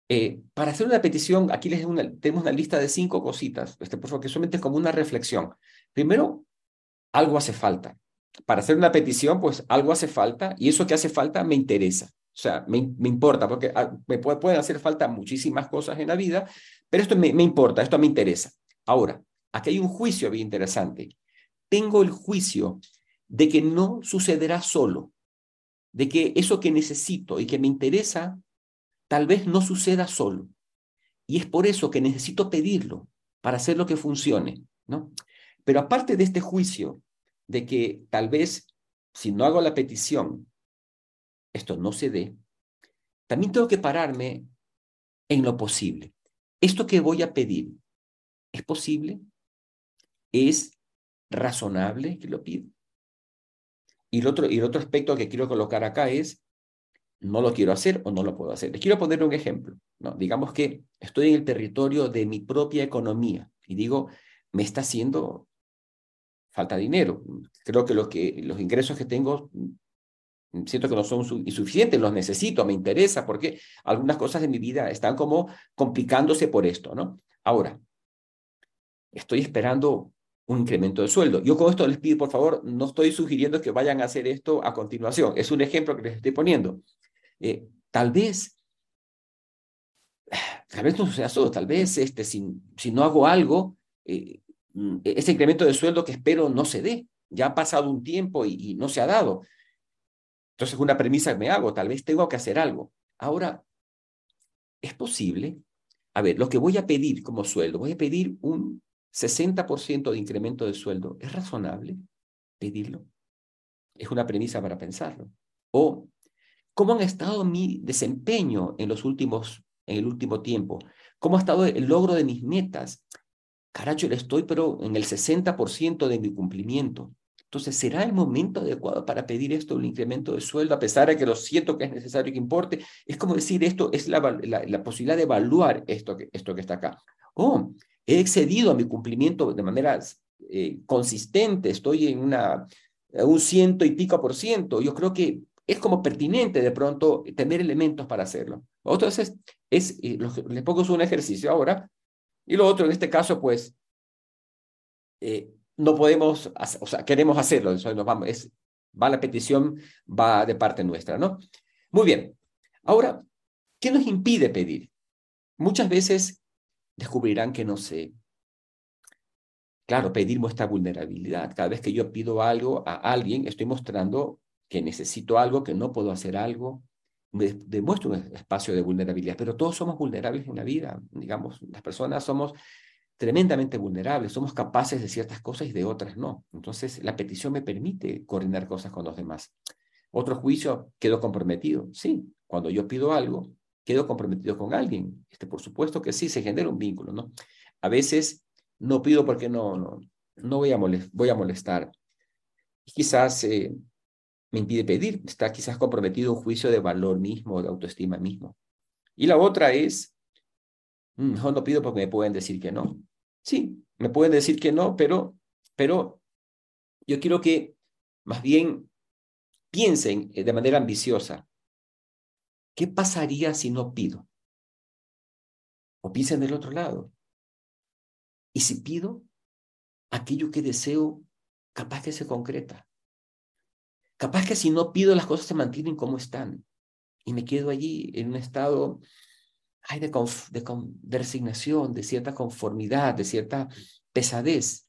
Eh, para hacer una petición, aquí les tenemos una lista de cinco cositas, este, por favor, que solamente es como una reflexión. Primero, algo hace falta. Para hacer una petición, pues algo hace falta y eso que hace falta me interesa. O sea, me, me importa, porque ah, me pueden hacer falta muchísimas cosas en la vida, pero esto me, me importa, esto me interesa. Ahora, aquí hay un juicio bien interesante. Tengo el juicio de que no sucederá solo, de que eso que necesito y que me interesa tal vez no suceda solo. Y es por eso que necesito pedirlo para hacer lo que funcione, ¿no? Pero aparte de este juicio de que tal vez si no hago la petición, esto no se dé, también tengo que pararme en lo posible. Esto que voy a pedir, ¿es posible? ¿Es razonable que lo pido? Y el otro, y el otro aspecto que quiero colocar acá es, no lo quiero hacer o no lo puedo hacer. Les quiero poner un ejemplo. ¿no? Digamos que estoy en el territorio de mi propia economía y digo, me está haciendo falta dinero. Creo que, que los ingresos que tengo siento que no son insuficientes, los necesito, me interesa, porque algunas cosas de mi vida están como complicándose por esto, ¿no? Ahora, estoy esperando un incremento de sueldo. Yo con esto les pido, por favor, no estoy sugiriendo que vayan a hacer esto a continuación. Es un ejemplo que les estoy poniendo. Eh, tal vez, tal vez no sea eso, tal vez este, si, si no hago algo, eh, mm, ese incremento de sueldo que espero no se dé. Ya ha pasado un tiempo y no se ha dado. Entonces, una premisa que me hago, tal vez tengo que hacer algo. Ahora, ¿es posible? A ver, lo que voy a pedir como sueldo, voy a pedir un 60% de incremento de sueldo. ¿Es razonable pedirlo? Es una premisa para pensarlo. O, ¿cómo han estado mi desempeño en los últimos, en el último tiempo? ¿Cómo ha estado el logro de mis metas? Caracho, le estoy, pero en el 60% de mi cumplimiento. Entonces, ¿será el momento adecuado para pedir esto, un incremento de sueldo, a pesar de que lo siento que es necesario que importe? Es como decir, esto es la, la, posibilidad de evaluar esto que, esto que está acá. Oh, he excedido a mi cumplimiento de manera eh, consistente, estoy en una, un ciento y pico por ciento. Yo creo que es como pertinente de pronto tener elementos para hacerlo. Entonces, es, eh, les pongo un ejercicio ahora. Y lo otro, en este caso, pues, eh, no podemos, o sea, queremos hacerlo, eso nos vamos, es, va la petición, va de parte nuestra, ¿no? Muy bien. Ahora, ¿qué nos impide pedir? Muchas veces descubrirán que no sé. Claro, pedir muestra vulnerabilidad. Cada vez que yo pido algo a alguien, estoy mostrando que necesito algo, que no puedo hacer algo. Me demuestro un espacio de vulnerabilidad, pero todos somos vulnerables en la vida. Digamos, las personas somos tremendamente vulnerables, somos capaces de ciertas cosas y de otras no. Entonces, la petición me permite coordinar cosas con los demás. Otro juicio, quedo comprometido. Sí, cuando yo pido algo, quedo comprometido con alguien. Este, por supuesto que sí, se genera un vínculo, ¿no? A veces no pido porque no, no, no voy, a molestar. Y quizás eh, me impide pedir, está quizás comprometido un juicio de valor mismo, de autoestima mismo. Y la otra es Mm, no pido porque me pueden decir que no. Sí, me pueden decir que no, pero, pero yo quiero que más bien piensen eh, de manera ambiciosa. ¿Qué pasaría si no pido? O piensen del otro lado. ¿Y si pido? Aquello que deseo, capaz que se concreta. Capaz que si no pido, las cosas se mantienen como están. Y me quedo allí en un estado hay de, resignación, de cierta conformidad, de cierta pesadez.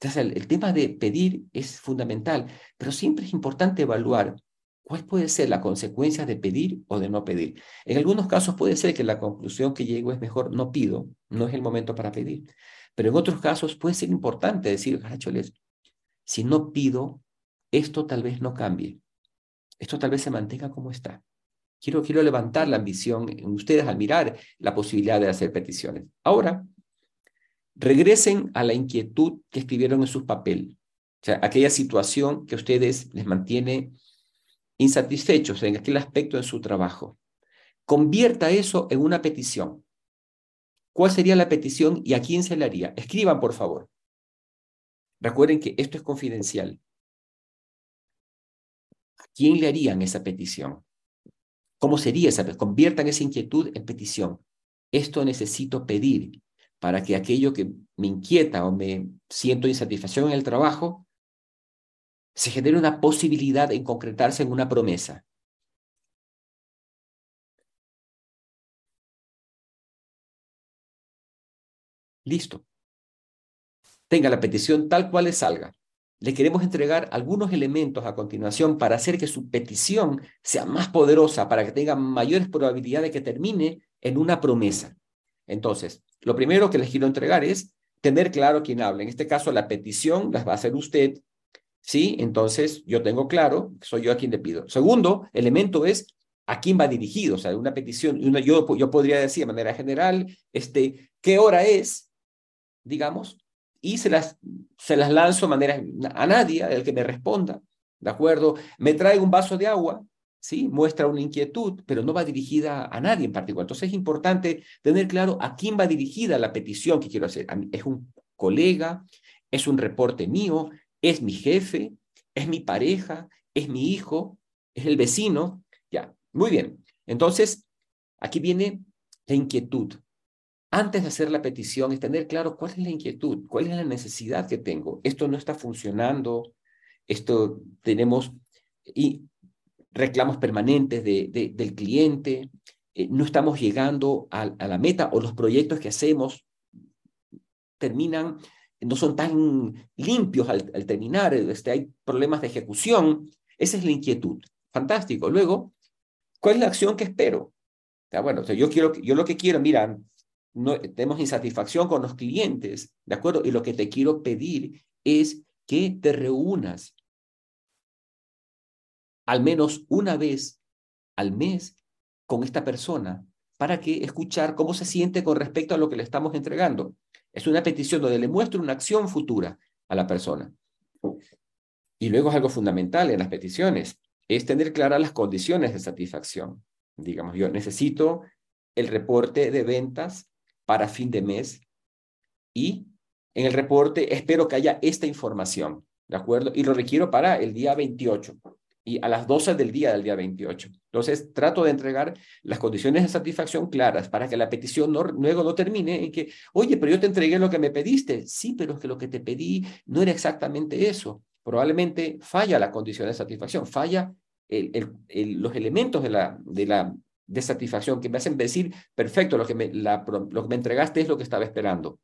Entonces, el, tema de pedir es fundamental, pero siempre es importante evaluar cuál puede ser la consecuencia de pedir o de no pedir. En algunos casos puede ser que la conclusión que llego es mejor no pido, no es el momento para pedir. Pero en otros casos puede ser importante decir, caracholes, si no pido, esto tal vez no cambie. Esto tal vez se mantenga como está. Quiero, levantar la ambición en ustedes al mirar la posibilidad de hacer peticiones. Ahora, regresen a la inquietud que escribieron en su papel. O sea, aquella situación que a ustedes les mantiene insatisfechos en aquel aspecto en su trabajo. Convierta eso en una petición. ¿Cuál sería la petición y a quién se la haría? Escriban, por favor. Recuerden que esto es confidencial. ¿A quién le harían esa petición? ¿Cómo sería esa? Conviertan esa inquietud en petición. Esto necesito pedir para que aquello que me inquieta o me siento insatisfacción en el trabajo se genere una posibilidad en concretarse en una promesa. Listo. Tenga la petición tal cual le salga. Le queremos entregar algunos elementos a continuación para hacer que su petición sea más poderosa, para que tenga mayores probabilidades de que termine en una promesa. Entonces, lo primero que les quiero entregar es tener claro quién habla. En este caso, la petición las va a hacer usted, ¿sí? Entonces, yo tengo claro, soy yo a quien le pido. Segundo elemento es a quién va dirigido, o sea, una petición, yo, yo podría decir de manera general, este, ¿qué hora es? digamos, y se las, se las lanzo a, manera, a nadie, al que me responda, ¿de acuerdo? Me trae un vaso de agua, ¿sí? Muestra una inquietud, pero no va dirigida a nadie en particular. Entonces es importante tener claro a quién va dirigida la petición que quiero hacer. ¿Es un colega? ¿Es un reporte mío? ¿Es mi jefe? ¿Es mi pareja? ¿Es mi hijo? ¿Es el vecino? Ya, muy bien. Entonces, aquí viene la inquietud antes de hacer la petición es tener claro cuál es la inquietud, cuál es la necesidad que tengo. Esto no está funcionando, esto tenemos y reclamos permanentes de, del cliente, eh, no estamos llegando a, la meta o los proyectos que hacemos terminan, no son tan limpios al, terminar, este, hay problemas de ejecución. Esa es la inquietud. Fantástico. Luego, ¿cuál es la acción que espero? bueno, yo, quiero, yo lo que quiero, mira, no, tenemos insatisfacción con los clientes, ¿de acuerdo? Y lo que te quiero pedir es que te reúnas al menos una vez al mes con esta persona para que escuchar cómo se siente con respecto a lo que le estamos entregando. Es una petición donde le muestro una acción futura a la persona. Y luego es algo fundamental en las peticiones, es tener claras las condiciones de satisfacción. Digamos, yo necesito el reporte de ventas para fin de mes y en el reporte espero que haya esta información, ¿de acuerdo? Y lo requiero para el día 28 y a las 12 del día del día 28. Entonces, trato de entregar las condiciones de satisfacción claras para que la petición no, luego no termine en que, oye, pero yo te entregué lo que me pediste. Sí, pero es que lo que te pedí no era exactamente eso. Probablemente falla la condición de satisfacción, falla los elementos de la, de la de satisfacción que me hacen decir, perfecto, lo que me, lo que me entregaste es lo que estaba esperando.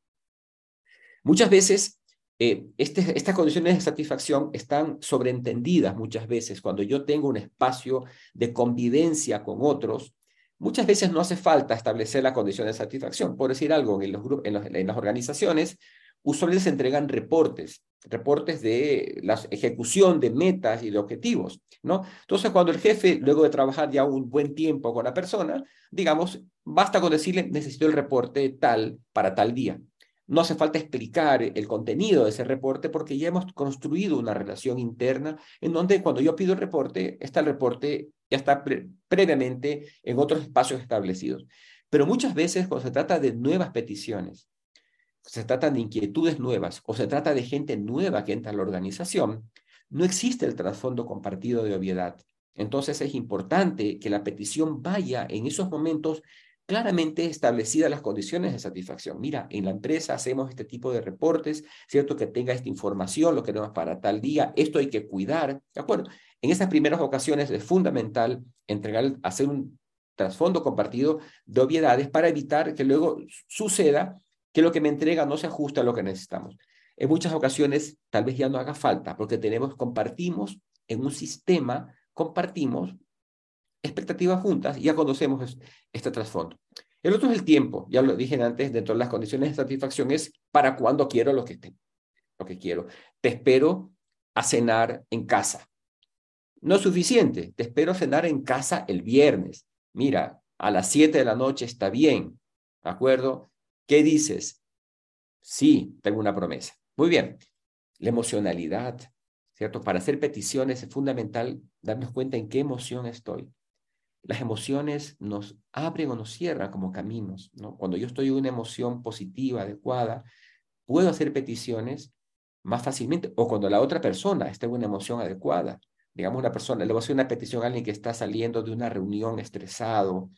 Muchas veces, eh, este, estas condiciones de satisfacción están sobreentendidas muchas veces cuando yo tengo un espacio de convivencia con otros. Muchas veces no hace falta establecer la condición de satisfacción. Por decir algo, en, los, en, en las organizaciones usualmente se entregan reportes, reportes de la ejecución de metas y de objetivos, ¿no? Entonces, cuando el jefe, luego de trabajar ya un buen tiempo con la persona, digamos, basta con decirle, necesito el reporte tal para tal día. No hace falta explicar el contenido de ese reporte porque ya hemos construido una relación interna en donde cuando yo pido el reporte, está el reporte ya está previamente en otros espacios establecidos. Pero muchas veces cuando se trata de nuevas peticiones, se trata de inquietudes nuevas o se trata de gente nueva que entra a la organización, no existe el trasfondo compartido de obviedad. Entonces es importante que la petición vaya en esos momentos claramente establecidas las condiciones de satisfacción. Mira, en la empresa hacemos este tipo de reportes, cierto que tenga esta información, lo queremos para tal día, esto hay que cuidar, ¿de acuerdo? En esas primeras ocasiones es fundamental entregar, hacer un trasfondo compartido de obviedades para evitar que luego suceda que lo que me entrega no se ajusta a lo que necesitamos. En muchas ocasiones tal vez ya no haga falta porque tenemos, compartimos en un sistema, compartimos expectativas juntas y ya conocemos este trasfondo. El otro es el tiempo, ya lo dije antes, dentro de las condiciones de satisfacción es para cuando quiero lo que, esté, lo que quiero. Te espero a cenar en casa. No es suficiente, te espero a cenar en casa el viernes. Mira, a las 7 de la noche está bien, ¿de acuerdo? ¿Qué dices? Sí, tengo una promesa. Muy bien. La emocionalidad, ¿cierto? Para hacer peticiones es fundamental darnos cuenta en qué emoción estoy. Las emociones nos abren o nos cierran como caminos, ¿no? Cuando yo estoy en una emoción positiva, adecuada, puedo hacer peticiones más fácilmente, o cuando la otra persona está en una emoción adecuada. Digamos, una persona, le voy a hacer una petición a alguien que está saliendo de una reunión estresado,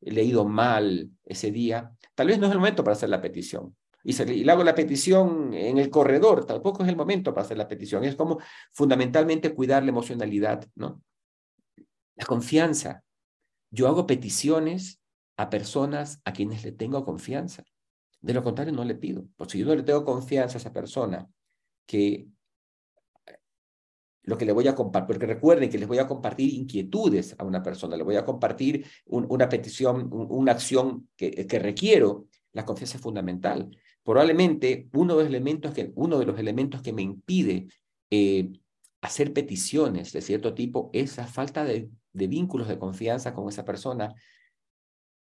leído mal ese día, tal vez no es el momento para hacer la petición. Y, le hago la petición en el corredor, tampoco es el momento para hacer la petición. Es como fundamentalmente cuidar la emocionalidad, ¿no? La confianza. Yo hago peticiones a personas a quienes le tengo confianza. De lo contrario, no le pido. Porque si yo no le tengo confianza a esa persona, que lo que le voy a compartir, porque recuerden que les voy a compartir inquietudes a una persona, le voy a compartir una petición, una acción que, requiero, la confianza es fundamental. Probablemente uno de los elementos que, uno de los elementos que me impide eh, hacer peticiones de cierto tipo es la falta de vínculos de confianza con esa persona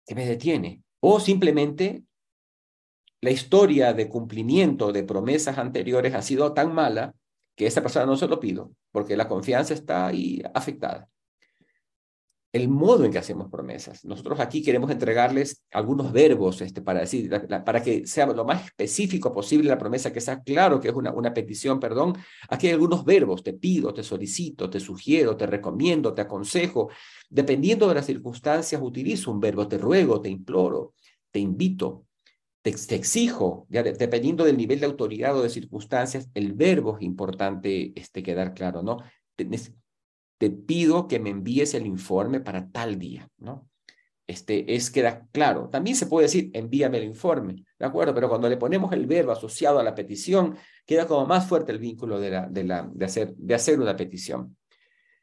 que me detiene. O simplemente la historia de cumplimiento de promesas anteriores ha sido tan mala que esa persona no se lo pido, porque la confianza está ahí afectada. El modo en que hacemos promesas. Nosotros aquí queremos entregarles algunos verbos este, para, decir, para que sea lo más específico posible la promesa, que sea claro que es una, una petición, perdón. Aquí hay algunos verbos, te pido, te solicito, te sugiero, te recomiendo, te aconsejo. Dependiendo de las circunstancias, utilizo un verbo, te ruego, te imploro, te invito, te, exijo, dependiendo del nivel de autoridad o de circunstancias, el verbo es importante este, quedar claro, ¿no? Te, te, pido que me envíes el informe para tal día, ¿no? Este, es queda claro. También se puede decir, envíame el informe, ¿de acuerdo? Pero cuando le ponemos el verbo asociado a la petición, queda como más fuerte el vínculo de, la, de, la, de, hacer, de hacer una petición.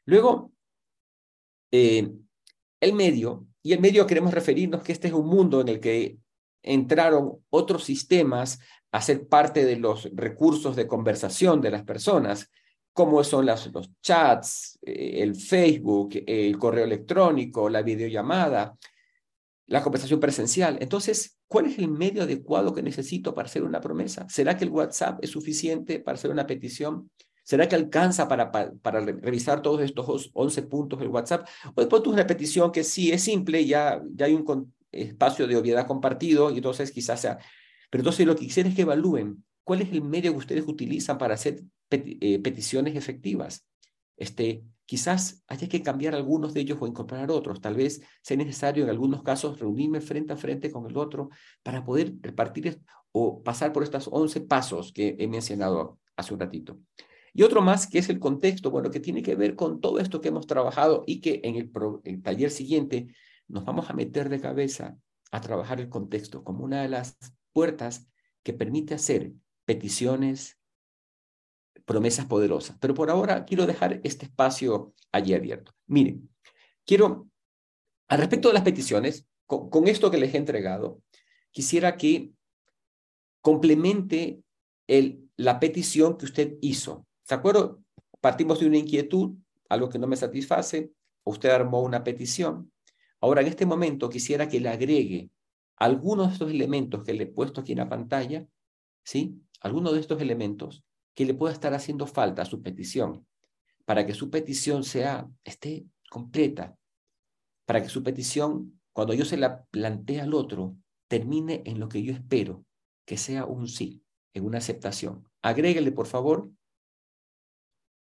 Luego, eh, el medio, y el medio queremos referirnos que este es un mundo en el que entraron otros sistemas a ser parte de los recursos de conversación de las personas, como son los chats, eh, el Facebook, el correo electrónico, la videollamada, la conversación presencial. Entonces, ¿cuál es el medio adecuado que necesito para hacer una promesa? ¿Será que el WhatsApp es suficiente para hacer una petición? ¿Será que alcanza para, revisar todos estos 11 puntos del WhatsApp? O después una petición que sí es simple, ya, ya hay un, espacio de obviedad compartido y entonces quizás sea... Pero entonces lo que quisiera es que evalúen cuál es el medio que ustedes utilizan para hacer eh, peticiones efectivas. Este, quizás haya que cambiar algunos de ellos o incorporar otros. Tal vez sea necesario en algunos casos reunirme frente a frente con el otro para poder repartir o pasar por estos 11 pasos que he mencionado hace un ratito. Y otro más que es el contexto, bueno, que tiene que ver con todo esto que hemos trabajado y que en el, el taller siguiente nos vamos a meter de cabeza a trabajar el contexto como una de las puertas que permite hacer peticiones, promesas poderosas. Pero por ahora quiero dejar este espacio allí abierto. Miren, quiero, al respecto de las peticiones, con, esto que les he entregado, quisiera que complemente el, la petición que usted hizo. ¿De acuerdo? Partimos de una inquietud, algo que no me satisface, usted armó una petición, Ahora, en este momento quisiera que le agregue algunos de estos elementos que le he puesto aquí en la pantalla, ¿sí? Algunos de estos elementos que le pueda estar haciendo falta a su petición, para que su petición sea, esté completa, para que su petición, cuando yo se la plantee al otro, termine en lo que yo espero, que sea un sí, en una aceptación. Agréguele, por favor,